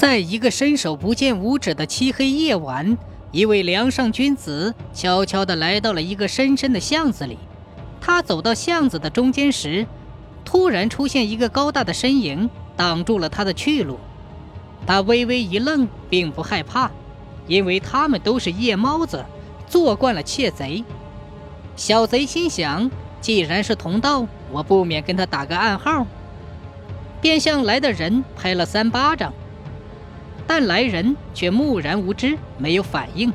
在一个伸手不见五指的漆黑夜晚，一位梁上君子悄悄地来到了一个深深的巷子里。他走到巷子的中间时，突然出现一个高大的身影，挡住了他的去路。他微微一愣，并不害怕，因为他们都是夜猫子，做惯了窃贼。小贼心想，既然是同道，我不免跟他打个暗号，便向来的人拍了三巴掌。但来人却木然无知，没有反应。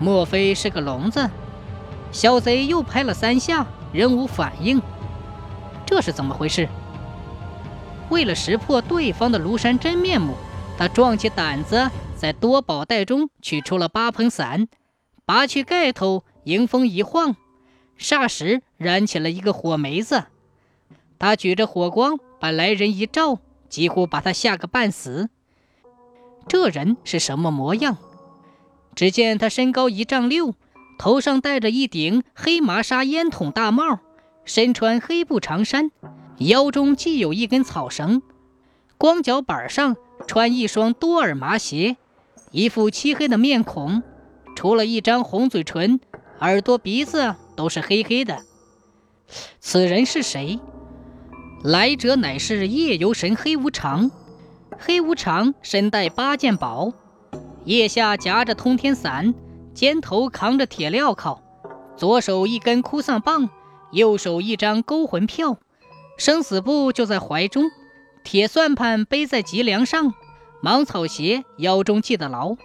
莫非是个聋子？小贼又拍了三下，仍无反应。这是怎么回事？为了识破对方的庐山真面目，他壮起胆子，在多宝袋中取出了八蓬伞，拔去盖头，迎风一晃，霎时燃起了一个火梅子。他举着火光，把来人一照，几乎把他吓个半死。这人是什么模样？只见他身高一丈六，头上戴着一顶黑麻纱烟筒大帽，身穿黑布长衫，腰中系有一根草绳，光脚板上穿一双多耳麻鞋，一副漆黑的面孔，除了一张红嘴唇，耳朵鼻子都是黑黑的。此人是谁？来者乃是夜游神黑无常。黑无常身带八件宝，腋下夹着通天伞，肩头扛着铁镣铐，左手一根哭丧棒，右手一张勾魂票，生死簿就在怀中，铁算盘背在脊梁上，芒草鞋腰中系得牢。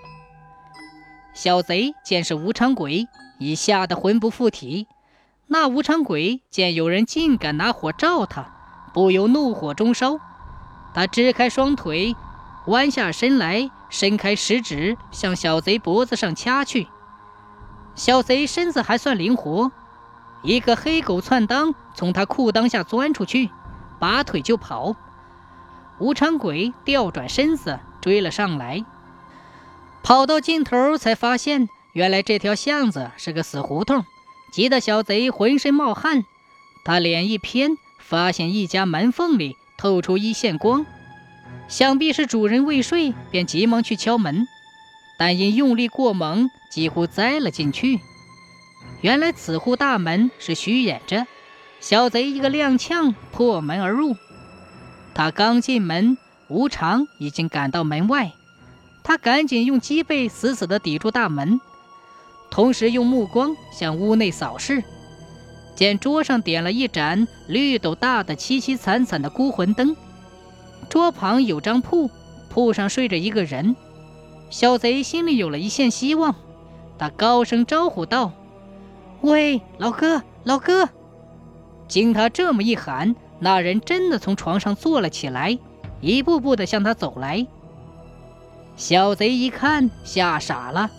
小贼见是无常鬼，已吓得魂不附体。那无常鬼见有人竟敢拿火照他，不由怒火中烧。他支开双腿，弯下身来，伸开食指向小贼脖子上掐去。小贼身子还算灵活，一个黑狗窜裆从他裤裆下钻出去，拔腿就跑。无常鬼调转身子追了上来，跑到尽头才发现，原来这条巷子是个死胡同，急得小贼浑身冒汗。他脸一偏，发现一家门缝里。透出一线光，想必是主人未睡，便急忙去敲门，但因用力过猛，几乎栽了进去。原来此户大门是虚掩着，小贼一个踉跄破门而入。他刚进门，无常已经赶到门外，他赶紧用脊背死死地抵住大门，同时用目光向屋内扫视。见桌上点了一盏绿豆大的、凄凄惨惨的孤魂灯，桌旁有张铺，铺上睡着一个人。小贼心里有了一线希望，他高声招呼道：“喂，老哥，老哥！”经他这么一喊，那人真的从床上坐了起来，一步步的向他走来。小贼一看，吓傻了：“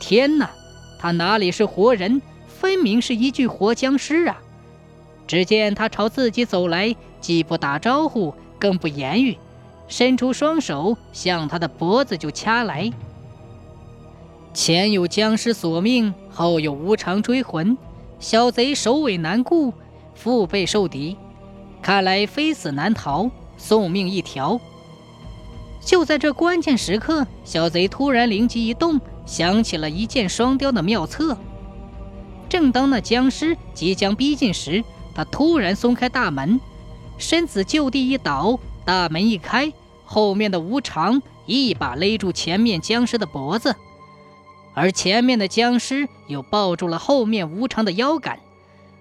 天哪，他哪里是活人？”分明是一具活僵尸啊！只见他朝自己走来，既不打招呼，更不言语，伸出双手向他的脖子就掐来。前有僵尸索命，后有无常追魂，小贼首尾难顾，腹背受敌，看来非死难逃，送命一条。就在这关键时刻，小贼突然灵机一动，想起了一箭双雕的妙策。正当那僵尸即将逼近时，他突然松开大门，身子就地一倒，大门一开，后面的无常一把勒住前面僵尸的脖子，而前面的僵尸又抱住了后面无常的腰杆，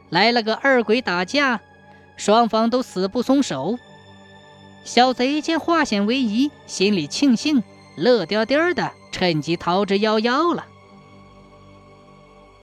来了个二鬼打架，双方都死不松手。小贼见化险为夷，心里庆幸，乐颠颠的，趁机逃之夭夭了。